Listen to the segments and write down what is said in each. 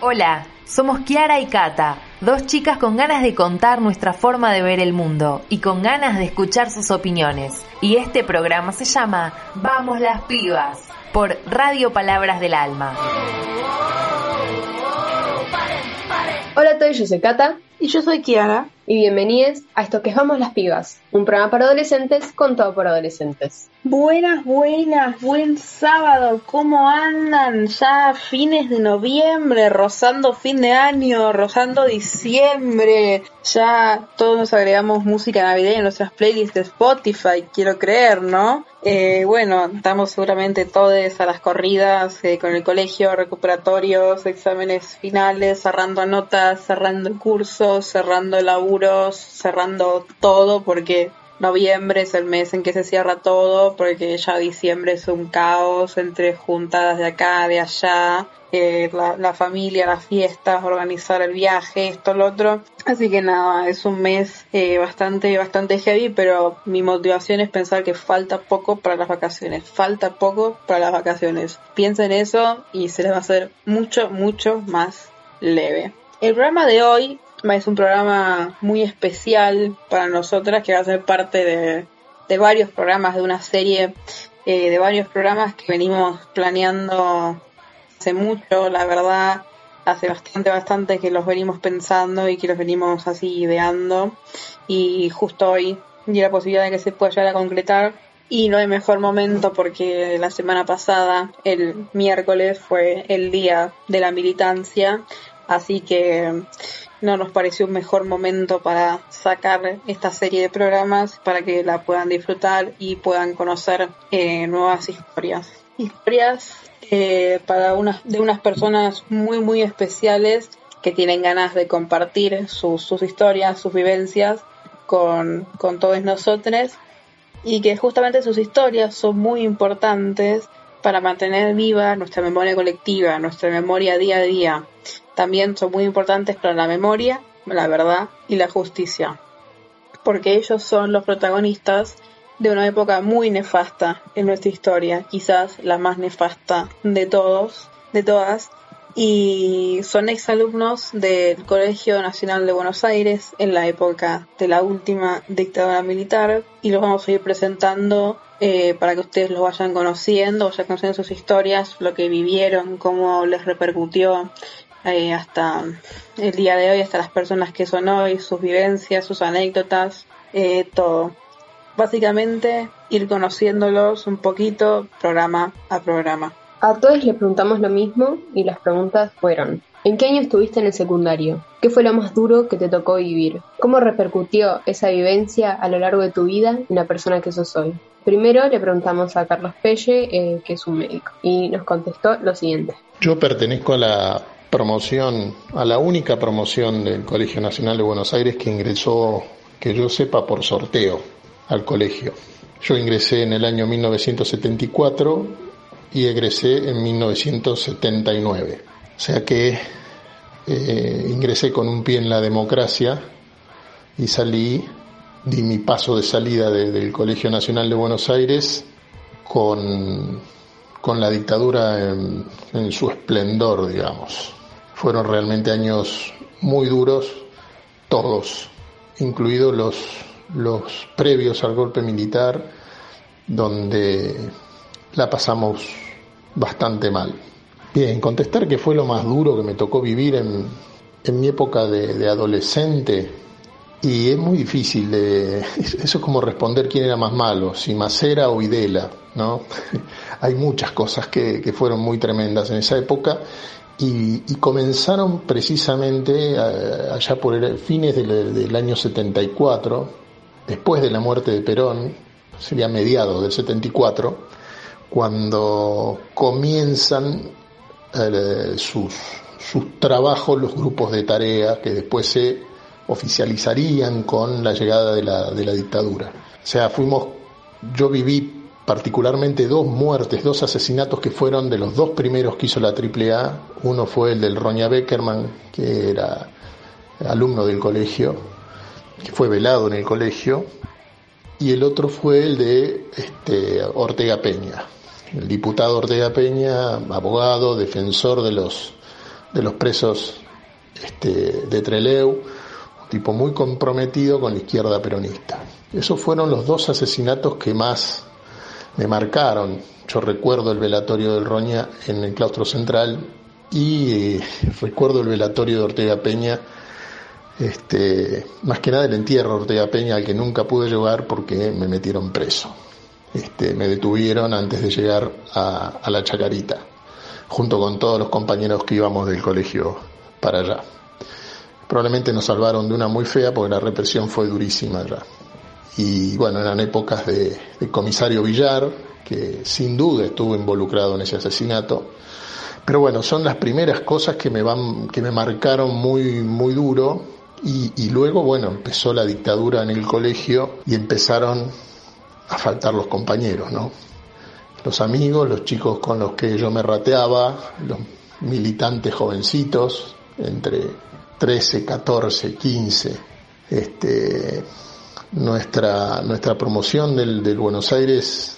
Hola, somos Kiara y Kata, dos chicas con ganas de contar nuestra forma de ver el mundo y con ganas de escuchar sus opiniones. Y este programa se llama Vamos las pibas por Radio Palabras del Alma. Hola a todos, yo soy Kata Y yo soy Kiara. y bienvenidos a esto que es Vamos las Pibas, un programa para adolescentes con todo por adolescentes. Buenas, buenas, buen sábado. ¿Cómo andan? Ya fines de noviembre, rozando fin de año, rozando diciembre. Ya todos nos agregamos música navideña en nuestras playlists de Spotify, quiero creer, ¿no? Eh, bueno, estamos seguramente todos a las corridas eh, con el colegio, recuperatorios, exámenes finales, cerrando notas, cerrando cursos, cerrando laburos, cerrando todo porque noviembre es el mes en que se cierra todo porque ya diciembre es un caos entre juntadas de acá, de allá, eh, la, familia, las fiestas, organizar el viaje, esto, lo otro. Así que nada, es un mes eh, bastante, bastante heavy, pero mi motivación es pensar que falta poco para las vacaciones, falta poco para las vacaciones. Piensa en eso y se les va a hacer mucho, mucho más leve. El programa de hoy es un programa muy especial para nosotras que va a ser parte de, de varios programas de una serie eh, de varios programas que venimos planeando hace mucho, la verdad, hace bastante, bastante que los venimos pensando y que los venimos así ideando. Y justo hoy di la posibilidad de que se pueda llegar a concretar y no hay mejor momento porque la semana pasada, el miércoles, fue el día de la militancia, así que no nos pareció un mejor momento para sacar esta serie de programas para que la puedan disfrutar y puedan conocer eh, nuevas historias. Historias eh, para unas, de unas personas muy muy especiales que tienen ganas de compartir sus, historias, sus vivencias con, con todos nosotros y que justamente sus historias son muy importantes para mantener viva nuestra memoria colectiva, nuestra memoria día a día. También son muy importantes para la memoria, la verdad y la justicia, porque ellos son los protagonistas de una época muy nefasta en nuestra historia, quizás la más nefasta de todos, de todas, y son exalumnos del Colegio Nacional de Buenos Aires en la época de la última dictadura militar y los vamos a ir presentando eh, para que ustedes los vayan conociendo, vayan conociendo sus historias, lo que vivieron, cómo les repercutió eh, hasta el día de hoy, hasta las personas que son hoy, sus vivencias, sus anécdotas, eh, todo. Básicamente ir conociéndolos un poquito programa a programa. A todos les preguntamos lo mismo y las preguntas fueron, ¿en qué año estuviste en el secundario? ¿Qué fue lo más duro que te tocó vivir? ¿Cómo repercutió esa vivencia a lo largo de tu vida en la persona que sos hoy? Primero le preguntamos a Carlos Pelle, eh, que es un médico, y nos contestó lo siguiente. Yo pertenezco a la promoción, a la única promoción del Colegio Nacional de Buenos Aires que ingresó, que yo sepa, por sorteo al colegio. Yo ingresé en el año 1974 y egresé en 1979. O sea que eh, ingresé con un pie en la democracia y salí, di mi paso de salida de- del Colegio Nacional de Buenos Aires con, con la dictadura en su esplendor, digamos. Fueron realmente años muy duros, todos, incluidos los, los previos al golpe militar, donde la pasamos bastante mal. Bien, contestar que fue lo más duro que me tocó vivir en, en mi época de, de adolescente. Y es muy difícil de... Eso es como responder quién era más malo, si Macera o Videla, ¿no? Hay muchas cosas que, que fueron muy tremendas en esa época y, comenzaron precisamente eh, allá por fines del, del año 74, después de la muerte de Perón, sería mediados del 74, cuando comienzan eh, sus, sus trabajos los grupos de tarea que después se oficializarían con la llegada de la, de la dictadura. O sea, fuimos, yo viví particularmente dos muertes, dos asesinatos que fueron de los dos primeros que hizo la AAA. Uno fue el del Roña Beckerman, que era alumno del colegio, que fue velado en el colegio, y el otro fue el de este, Ortega Peña, el diputado Ortega Peña, abogado, defensor de los de los presos este, de Treleu, un tipo muy comprometido con la izquierda peronista. Esos fueron los dos asesinatos que más me marcaron. Yo recuerdo el velatorio del Roña en el claustro central y eh, recuerdo el velatorio de Ortega Peña, este, más que nada el entierro de Ortega Peña al que nunca pude llegar porque me metieron preso. Este, me detuvieron antes de llegar a, a la Chacarita, junto con todos los compañeros que íbamos del colegio para allá. Probablemente nos salvaron de una muy fea porque la represión fue durísima allá. Y bueno, eran épocas de, comisario Villar, que sin duda estuvo involucrado en ese asesinato. Pero bueno, son las primeras cosas que me van, que me marcaron muy, muy duro. Y, y luego, bueno, empezó la dictadura en el colegio y empezaron a faltar los compañeros, ¿no? Los amigos, los chicos con los que yo me rateaba, los militantes jovencitos, entre 13, 14, 15. Este, nuestra, nuestra promoción del, del Buenos Aires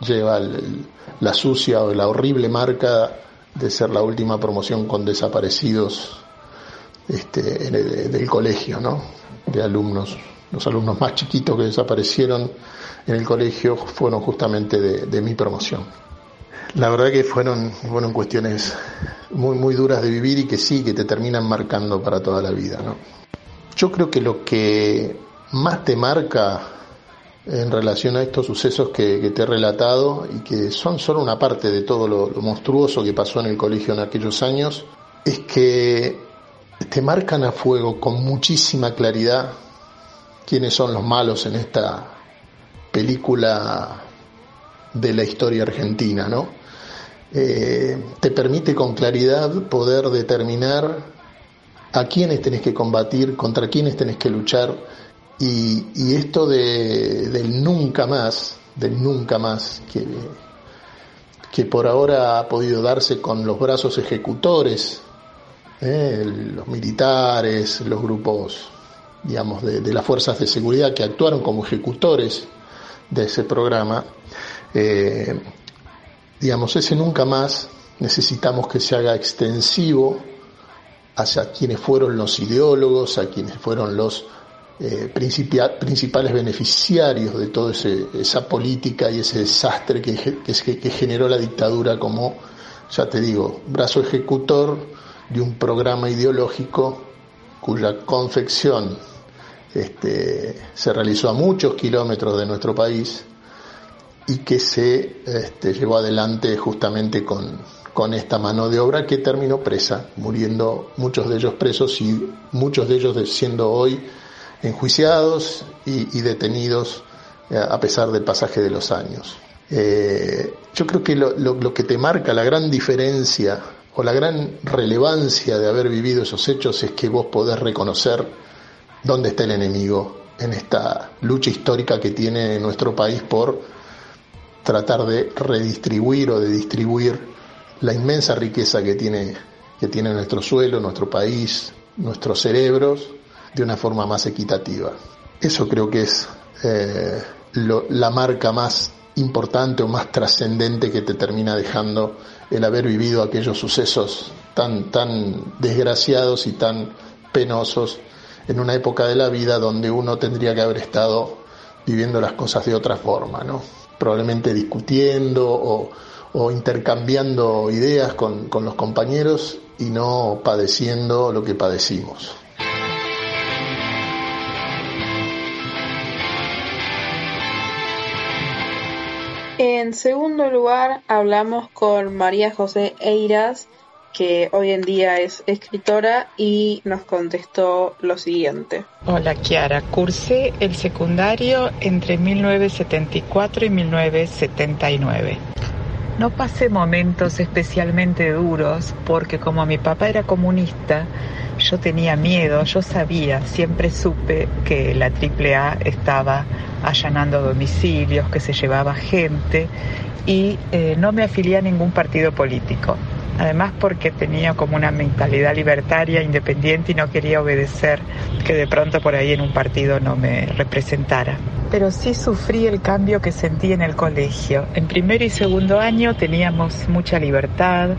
lleva el, la sucia o la horrible marca de ser la última promoción con desaparecidos este, del colegio, ¿no? De alumnos. Los alumnos más chiquitos que desaparecieron en el colegio fueron justamente de, de mi promoción. La verdad que fueron, fueron cuestiones muy, muy duras de vivir y que sí, que te terminan marcando para toda la vida, ¿no? Yo creo que lo que más te marca en relación a estos sucesos que, te he relatado y que son solo una parte de todo lo, lo monstruoso que pasó en el colegio en aquellos años, es que te marcan a fuego con muchísima claridad quiénes son los malos en esta película de la historia argentina, ¿no? Eh, te permite con claridad poder determinar a quiénes tenés que combatir, contra quiénes tenés que luchar, y, esto de, del nunca más, del nunca más, que, que por ahora ha podido darse con los brazos ejecutores, eh, los militares, los grupos, digamos, de, de las fuerzas de seguridad que actuaron como ejecutores de ese programa, eh, digamos, ese nunca más necesitamos que se haga extensivo hacia quienes fueron los ideólogos, a quienes fueron los eh, principales beneficiarios de toda esa política y ese desastre que, que, generó la dictadura como, ya te digo, brazo ejecutor de un programa ideológico cuya confección este, se realizó a muchos kilómetros de nuestro país y que se este, llevó adelante justamente con, con esta mano de obra que terminó presa, muriendo muchos de ellos presos y muchos de ellos siendo hoy enjuiciados y, detenidos eh, a pesar del pasaje de los años. Eh, yo creo que lo, lo, lo, que te marca la gran diferencia o la gran relevancia de haber vivido esos hechos es que vos podés reconocer dónde está el enemigo en esta lucha histórica que tiene nuestro país por tratar de redistribuir o de distribuir la inmensa riqueza que tiene, que tiene nuestro suelo, nuestro país, nuestros cerebros, de una forma más equitativa. Eso creo que es eh, la marca más importante o más trascendente que te termina dejando el haber vivido aquellos sucesos tan, tan desgraciados y tan penosos en una época de la vida donde uno tendría que haber estado viviendo las cosas de otra forma, ¿no? Probablemente discutiendo o, o intercambiando ideas con, con los compañeros y no padeciendo lo que padecimos. En segundo lugar, hablamos con María José Eiras, que hoy en día es escritora y nos contestó lo siguiente. Hola Kiara, cursé el secundario entre 1974 y 1979. No pasé momentos especialmente duros porque como mi papá era comunista, yo tenía miedo, yo sabía, siempre supe que la AAA estaba allanando domicilios, que se llevaba gente y eh, no me afilié a ningún partido político. Además porque tenía como una mentalidad libertaria, independiente y no quería obedecer que de pronto por ahí en un partido no me representara. pero sí sufrí el cambio que sentí en el colegio. En primer y segundo año teníamos mucha libertad,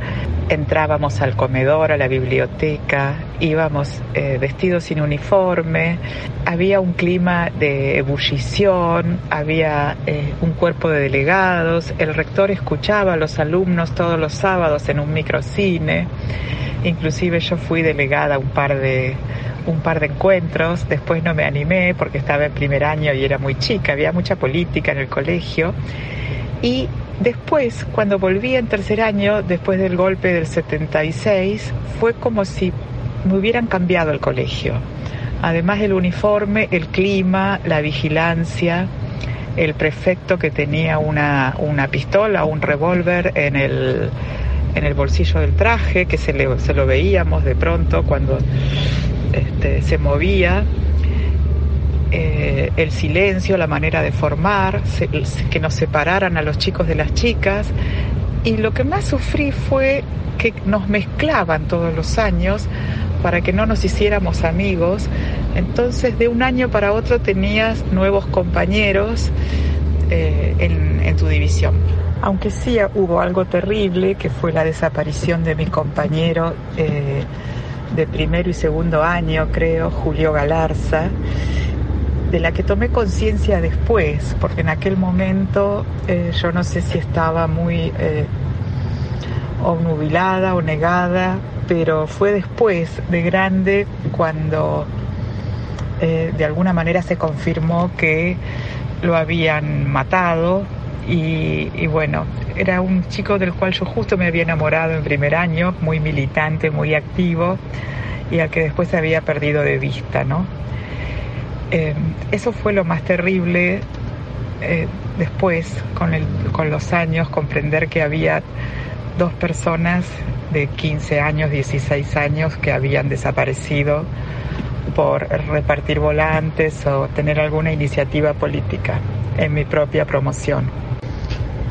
entrábamos al comedor, a la biblioteca, íbamos eh, vestidos sin uniforme, había un clima de ebullición, había eh, un cuerpo de delegados, el rector escuchaba a los alumnos todos los sábados en un microcine, inclusive yo fui delegada un par de un par de encuentros, después no me animé porque estaba en primer año y era muy chica, había mucha política en el colegio y después, cuando volví en tercer año, después del golpe del 76, fue como si me hubieran cambiado el colegio. Además del uniforme, el clima, la vigilancia, el prefecto que tenía una, una pistola, un revólver en el, en el bolsillo del traje, que se, le, se lo veíamos de pronto cuando este, se movía, eh, el silencio, la manera de formar, que nos separaran a los chicos de las chicas. Y lo que más sufrí fue que nos mezclaban todos los años para que no nos hiciéramos amigos. Entonces de un año para otro tenías nuevos compañeros eh, en, tu división. Aunque sí hubo algo terrible, que fue la desaparición de mi compañero eh, de primero y segundo año, creo, Julio Galarza, de la que tomé conciencia después, porque en aquel momento eh, yo no sé si estaba muy eh, obnubilada o negada, pero fue después de grande cuando eh, de alguna manera se confirmó que lo habían matado y, y, bueno, era un chico del cual yo justo me había enamorado en primer año, muy militante, muy activo y al que después se había perdido de vista, ¿no? Eh, eso fue lo más terrible eh, después, con, con los años, comprender que había dos personas de 15 años, 16 años que habían desaparecido por repartir volantes o tener alguna iniciativa política en mi propia promoción.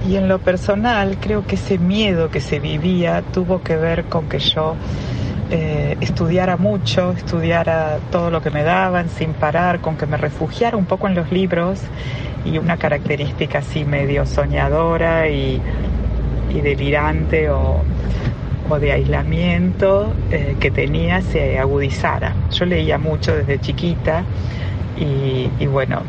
Y en lo personal, creo que ese miedo que se vivía tuvo que ver con que yo eh, estudiara mucho, estudiara todo lo que me daban sin parar, con que me refugiara un poco en los libros y una característica así medio soñadora y, delirante o, de aislamiento eh, que tenía se agudizara. Yo leía mucho desde chiquita y, bueno,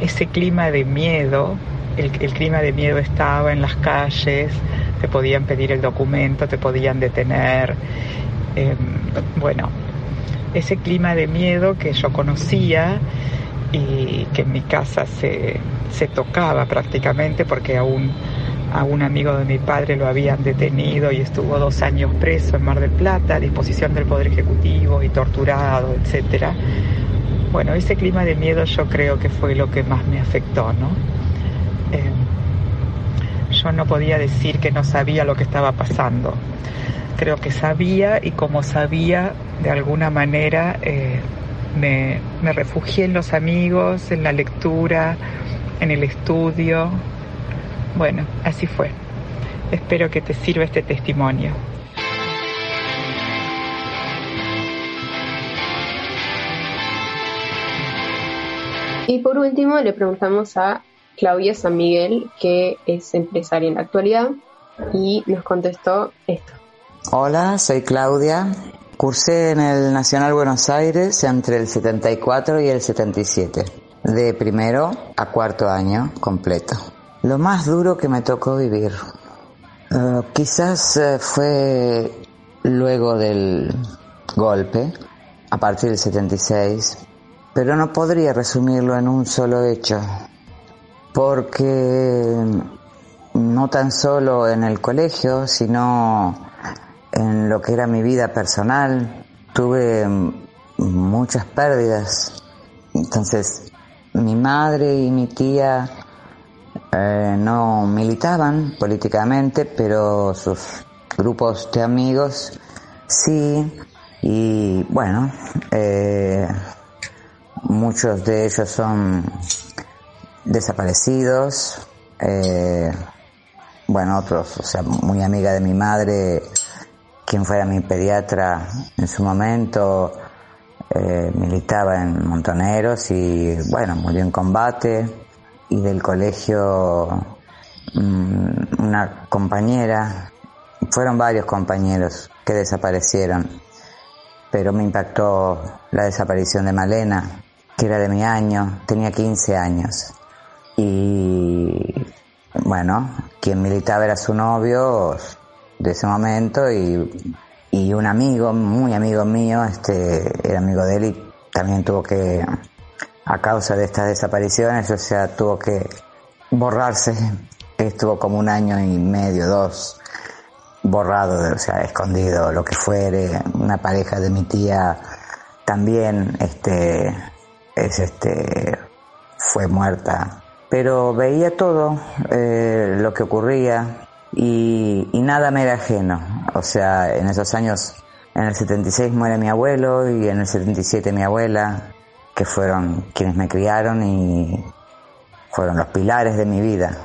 ese clima de miedo, el, el clima de miedo estaba en las calles, te podían pedir el documento, te podían detener Em, bueno, ese clima de miedo que yo conocía y que en mi casa se, se tocaba prácticamente porque aún a un amigo de mi padre lo habían detenido y estuvo dos años preso en Mar del Plata a disposición del Poder Ejecutivo y torturado, etcétera. Bueno, ese clima de miedo yo creo que fue lo que más me afectó, ¿no? Em, yo no podía decir que no sabía lo que estaba pasando creo que sabía y como sabía, de alguna manera eh, me, me refugié en los amigos, en la lectura, en el estudio. Bueno, así fue. Espero que te sirva este testimonio. Y por último le preguntamos a Claudia San Miguel, que es empresaria en la actualidad, y nos contestó esto. Hola, soy Claudia. Cursé en el Nacional Buenos Aires entre el 74 y el 77, de primero a cuarto año completo. Lo más duro que me tocó vivir, eh, quizás eh, fue luego del golpe, a partir del 76, pero no podría resumirlo en un solo hecho, porque no tan solo en el colegio, sino en lo que era mi vida personal. Tuve muchas pérdidas. Entonces, mi madre y mi tía eh, no militaban políticamente, pero sus grupos de amigos sí. Y bueno, eh, muchos de ellos son desaparecidos. Eh, bueno, otros, o sea, muy amiga de mi madre, quien fuera mi pediatra en su momento, eh, militaba en Montoneros y bueno, murió en combate y del colegio mm, una compañera, fueron varios compañeros que desaparecieron, pero me impactó la desaparición de Malena, que era de mi año, tenía 15 años. Y bueno, quien militaba era su novio de ese momento y, y un amigo, muy amigo mío, este, era amigo de él y también tuvo que, a causa de estas desapariciones, o sea, tuvo que borrarse. Estuvo como un año y medio, dos, borrado, o sea, escondido, lo que fuere. Una pareja de mi tía también, este, es este, fue muerta. Pero veía todo eh, lo que ocurría y, y nada me era ajeno. O sea, en esos años, en el 76 muere mi abuelo y en el 77 mi abuela, que fueron quienes me criaron y fueron los pilares de mi vida.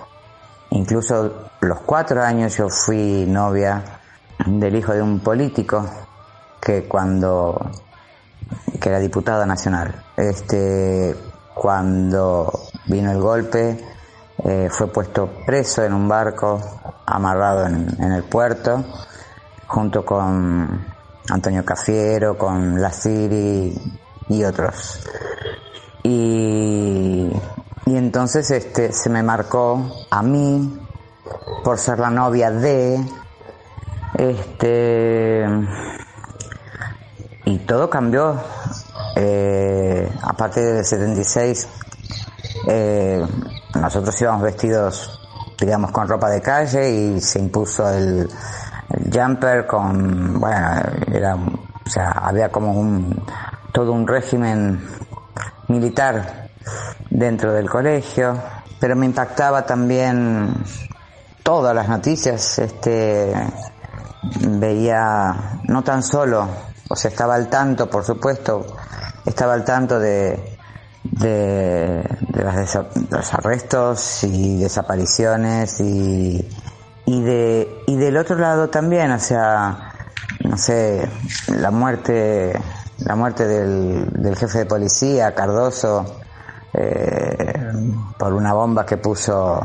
Incluso los cuatro años yo fui novia del hijo de un político que cuando que era diputado nacional. Este cuando vino el golpe eh, fue puesto preso en un barco amarrado en, el puerto junto con Antonio Cafiero, con Laciri y otros. Y, y entonces este se me marcó a mí por ser la novia de este y todo cambió eh, a partir del 76 eh, nosotros íbamos vestidos digamos con ropa de calle y se impuso el, jumper con bueno era o sea había como un todo un régimen militar dentro del colegio pero me impactaba también todas las noticias, este, veía no tan solo, o sea, estaba al tanto, por supuesto, estaba al tanto de, de, de las los arrestos y desapariciones y, y de y del otro lado también, o sea, no sé, la muerte la muerte del, del jefe de policía Cardoso eh, por una bomba que puso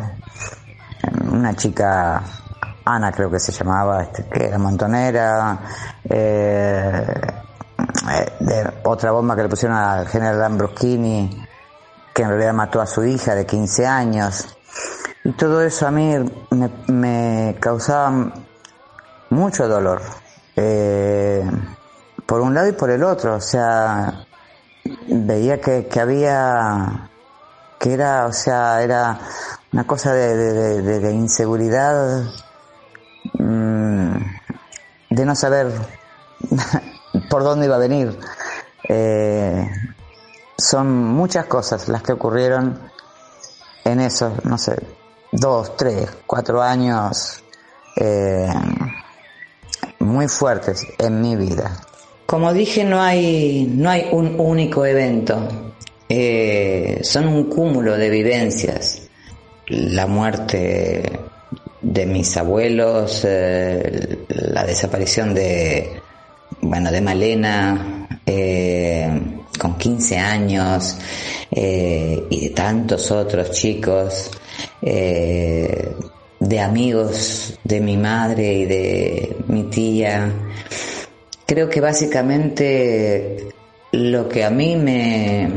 una chica, Ana creo que se llamaba, este, que era montonera, eh, eh, de otra bomba que le pusieron al general Lambruschini, que en realidad mató a su hija de 15 años. Y todo eso a mí me, causaba mucho dolor. Eh, por un lado y por el otro, o sea, veía que, que había, que era, o sea, era una cosa de, de, inseguridad, mmm, de no saber por dónde iba a venir. Eh, son muchas cosas las que ocurrieron en esos, no sé, dos, tres, cuatro años eh, muy fuertes en mi vida. Como dije, no hay, no hay un único evento, eh, son un cúmulo de vivencias la muerte de mis abuelos, la desaparición de, bueno, de Malena, eh, con 15 años, eh, y de tantos otros chicos, eh, de amigos de mi madre y de mi tía. Creo que básicamente lo que a mí me,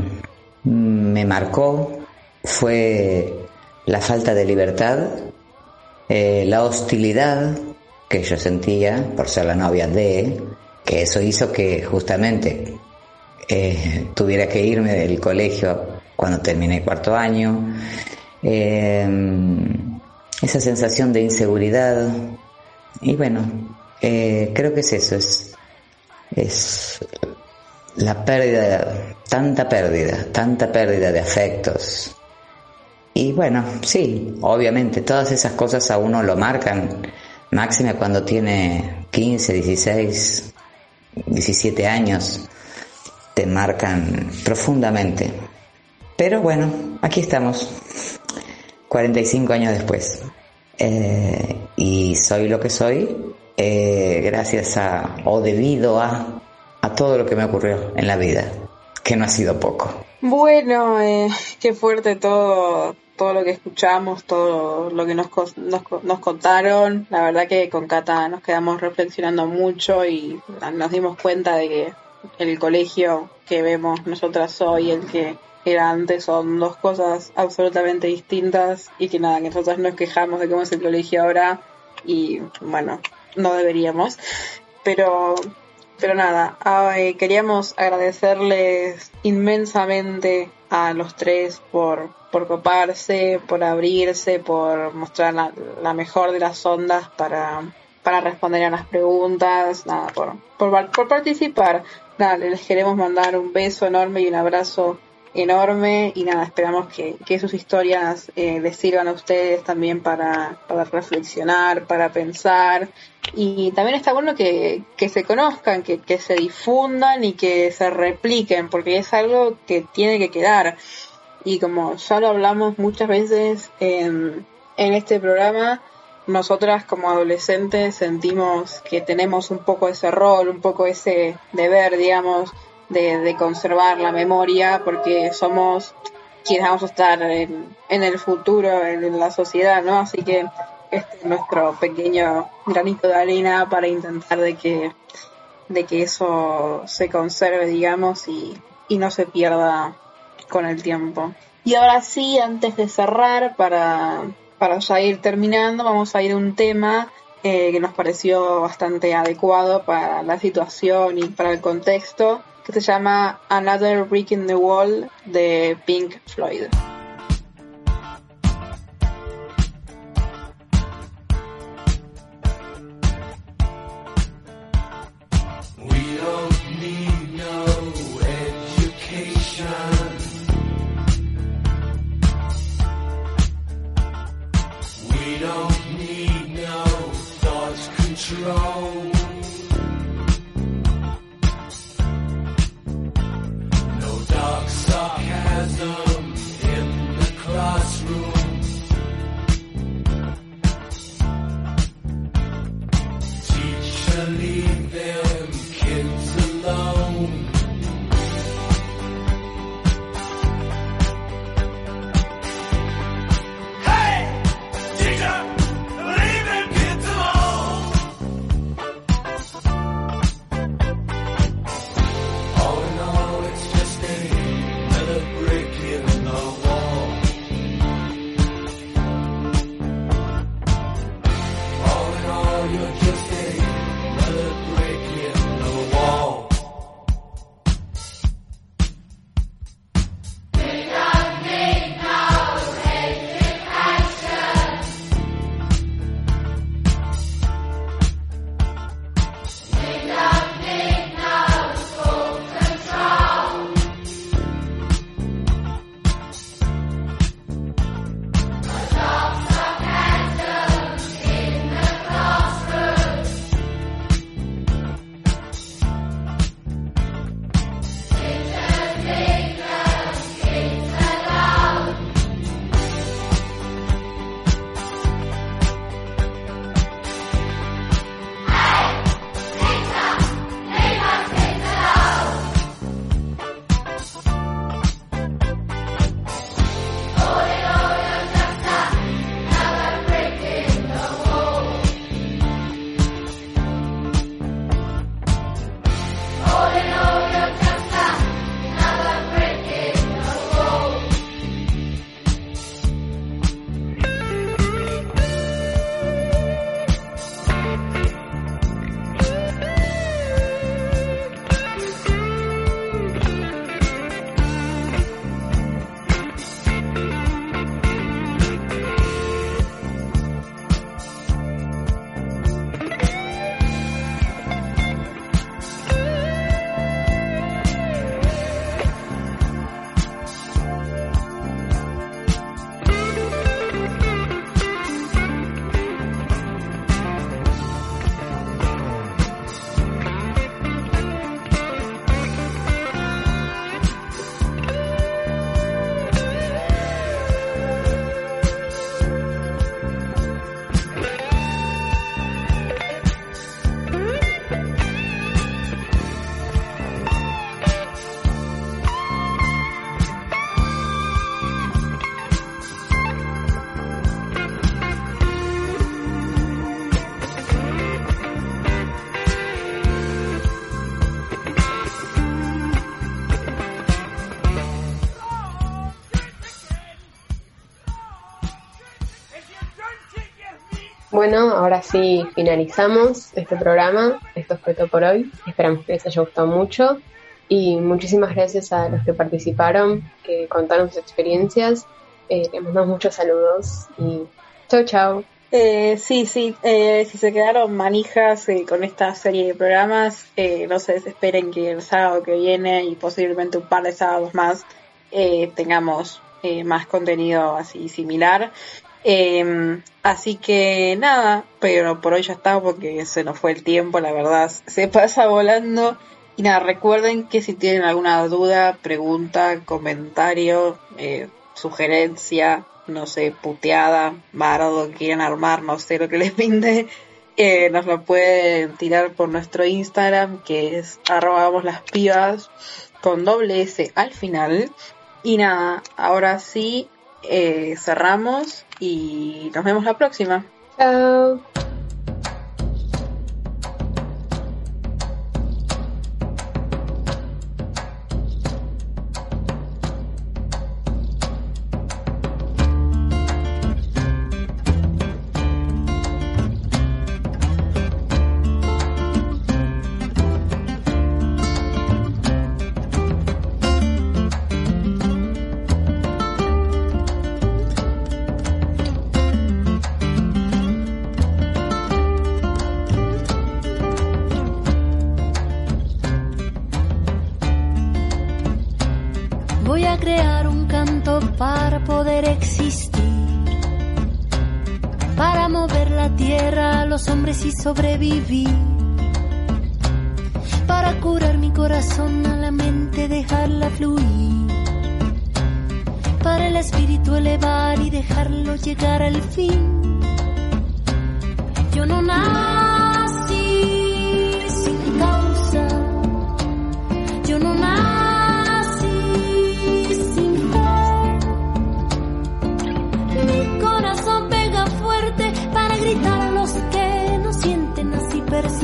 me marcó fue la falta de libertad, la hostilidad que yo sentía por ser la novia de, que eso hizo que justamente eh, tuviera que irme del colegio cuando terminé cuarto año, eh, esa sensación de inseguridad. Y bueno, eh, creo que es eso, es, es la pérdida, tanta pérdida, tanta pérdida de afectos, y bueno, sí, obviamente todas esas cosas a uno lo marcan, máxima cuando tiene 15, 16, 17 años, te marcan profundamente. Pero bueno, aquí estamos, 45 años después. Eh, y soy lo que soy, eh, gracias a, o debido a, a todo lo que me ocurrió en la vida, que no ha sido poco. Bueno, eh, qué fuerte todo, todo lo que escuchamos, todo lo que nos, nos, nos, contaron. La verdad que con Cata nos quedamos reflexionando mucho y nos dimos cuenta de que el colegio que vemos nosotras hoy, el que era antes, son dos cosas absolutamente distintas y que nada, que nosotras nos quejamos de cómo es el colegio ahora y bueno, no deberíamos. Pero, pero nada, eh, queríamos agradecerles inmensamente a los tres por, por coparse, por abrirse, por mostrar la, mejor de las ondas para, para responder a las preguntas, nada, por, por, participar. Nada, les queremos mandar un beso enorme y un abrazo enorme y nada, esperamos que, que sus historias eh, les sirvan a ustedes también para, para, reflexionar, para pensar y también está bueno que, que se conozcan, que, que, se difundan y que se repliquen porque es algo que tiene que quedar y como ya lo hablamos muchas veces en, en este programa, nosotras como adolescentes sentimos que tenemos un poco ese rol, un poco ese deber, digamos, de, conservar la memoria porque somos quienes vamos a estar en, el futuro, en, la sociedad, ¿no? Así que este es nuestro pequeño granito de arena para intentar de que, de que eso se conserve, digamos, y, y no se pierda con el tiempo. Y ahora sí, antes de cerrar, para, para ya ir terminando, vamos a ir a un tema eh, que nos pareció bastante adecuado para la situación y para el contexto, que se llama Another Brick in the Wall de Pink Floyd. freedom. Bueno, ahora sí finalizamos este programa. Esto fue todo por hoy. Esperamos que les haya gustado mucho. Y muchísimas gracias a los que participaron, que contaron sus experiencias. Eh, les mandamos muchos saludos y chau chau. Eh, sí, sí, eh, si se quedaron manijas eh, con esta serie de programas, eh, no se desesperen que el sábado que viene y posiblemente un par de sábados más tengamos más contenido así similar. Eh, así que nada, pero por hoy ya está porque se nos fue el tiempo, la verdad, se pasa volando. Y nada, recuerden que si tienen alguna duda, pregunta, comentario, eh, sugerencia, no sé, puteada, bardo, quieran armar, no sé lo que les pinte, eh, nos lo pueden tirar por nuestro Instagram, que es arroba vamos las con doble S al final. Y nada, ahora sí, eh, cerramos y nos vemos la próxima. Chao. Tierra a los hombres y sobrevivir. Para curar mi corazón a la mente, dejarla fluir. Para el espíritu elevar y dejarlo llegar al fin. Yo no nací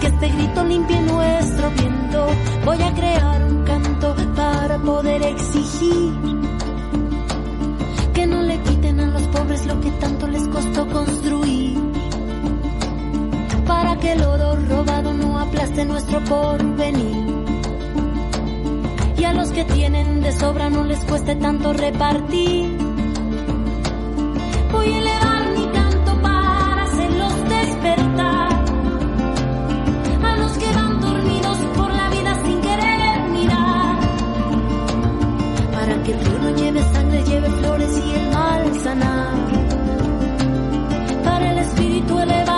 que este grito limpie nuestro viento, voy a crear un canto para poder exigir que no le quiten a los pobres lo que tanto les costó construir. Para que el oro robado no aplaste nuestro porvenir. Y a los que tienen de sobra no les cueste tanto repartir. Voy a el mal sanar. Para el espíritu elevar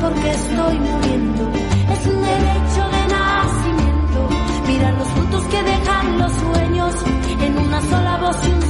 porque estoy muriendo. Es un derecho de nacimiento. Mirar los frutos que dejan los sueños en una sola voz. y un